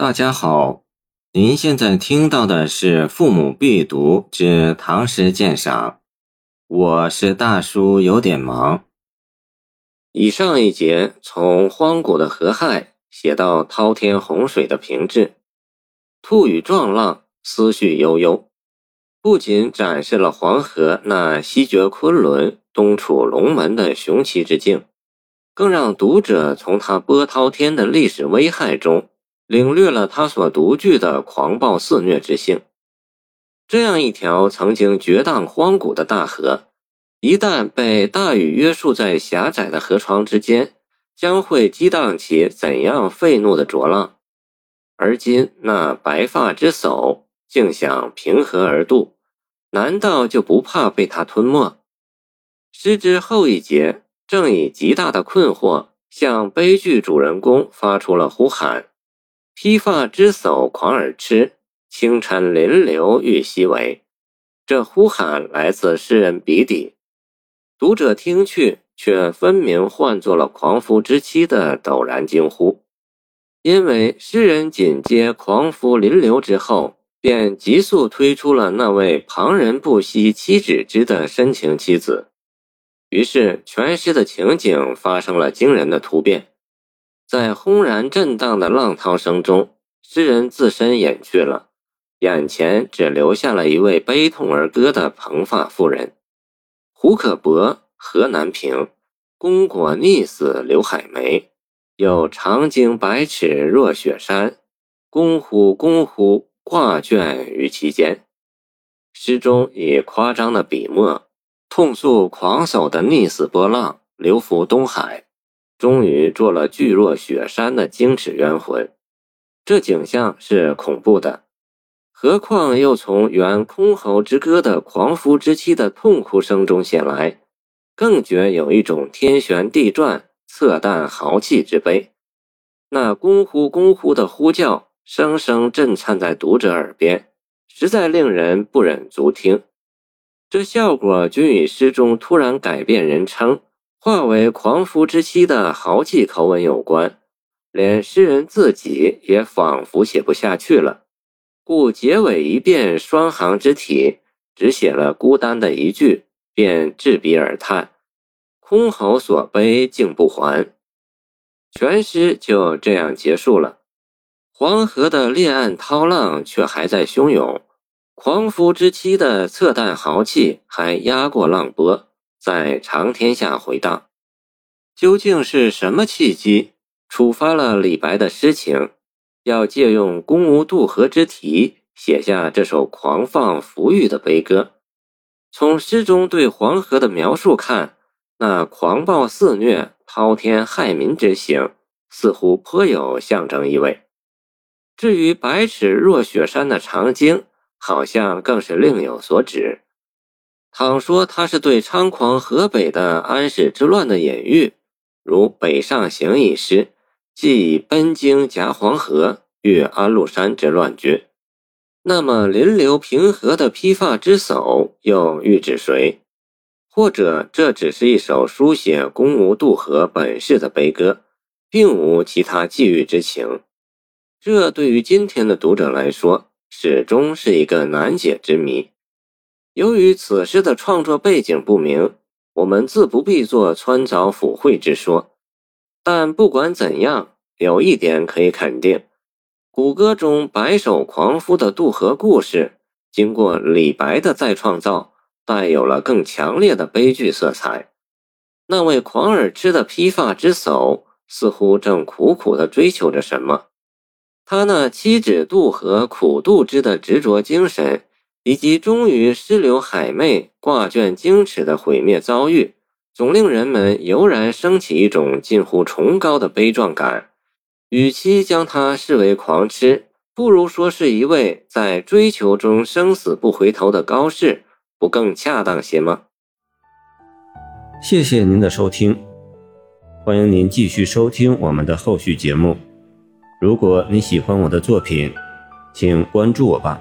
大家好，您现在听到的是《父母必读之唐诗鉴赏》，我是大叔，有点忙。以上一节从荒古的河害写到滔天洪水的平治，兔与壮浪，思绪悠悠，不仅展示了黄河那西绝昆仑、东楚龙门的雄奇之境，更让读者从它波涛天的历史危害中。领略了他所独具的狂暴肆虐之性。这样一条曾经绝荡荒古的大河，一旦被大雨约束在狭窄的河床之间，将会激荡起怎样愤怒的浊浪？而今那白发之叟竟想平和而渡，难道就不怕被他吞没？诗之后一节正以极大的困惑向悲剧主人公发出了呼喊。披发之叟狂而痴，清晨临流欲西为。这呼喊来自诗人笔底，读者听去却分明唤作了狂夫之妻的陡然惊呼。因为诗人紧接狂夫临流之后，便急速推出了那位旁人不惜妻指之的深情妻子，于是全诗的情景发生了惊人的突变。在轰然震荡的浪涛声中，诗人自身隐去了，眼前只留下了一位悲痛而歌的蓬发妇人。胡可伯，河南平，功果溺死刘海梅。有长经百尺若雪山，公乎公乎挂卷于其间。诗中以夸张的笔墨，痛诉狂叟的溺死波浪，流浮东海。终于做了巨若雪山的精齿冤魂，这景象是恐怖的，何况又从原箜篌之歌的狂夫之妻的痛哭声中醒来，更觉有一种天旋地转、侧淡豪气之悲。那公呼公呼的呼叫，声声震颤在读者耳边，实在令人不忍足听。这效果均与诗中突然改变人称。化为狂夫之妻的豪气口吻有关，连诗人自己也仿佛写不下去了，故结尾一变双行之体，只写了孤单的一句，便置笔而叹：“空侯所悲竟不还。”全诗就这样结束了。黄河的烈岸涛浪却还在汹涌，狂夫之妻的侧淡豪气还压过浪波。在长天下回荡，究竟是什么契机触发了李白的诗情，要借用公无渡河之题写下这首狂放浮郁的悲歌？从诗中对黄河的描述看，那狂暴肆虐、滔天害民之行，似乎颇有象征意味。至于百尺若雪山的长鲸，好像更是另有所指。倘说他是对猖狂河北的安史之乱的隐喻，如《北上行》一诗，即以奔京夹黄河，越安禄山之乱军，那么临流平和的披发之叟又喻指谁？或者这只是一首书写公无渡河本事的悲歌，并无其他寄寓之情？这对于今天的读者来说，始终是一个难解之谜。由于此诗的创作背景不明，我们自不必做穿凿附会之说。但不管怎样，有一点可以肯定：古歌中白首狂夫的渡河故事，经过李白的再创造，带有了更强烈的悲剧色彩。那位狂而痴的披发之叟，似乎正苦苦地追求着什么。他那妻子渡河苦渡之的执着精神。以及终于失流海妹挂卷经尺的毁灭遭遇，总令人们油然升起一种近乎崇高的悲壮感。与其将他视为狂痴，不如说是一位在追求中生死不回头的高士，不更恰当些吗？谢谢您的收听，欢迎您继续收听我们的后续节目。如果你喜欢我的作品，请关注我吧。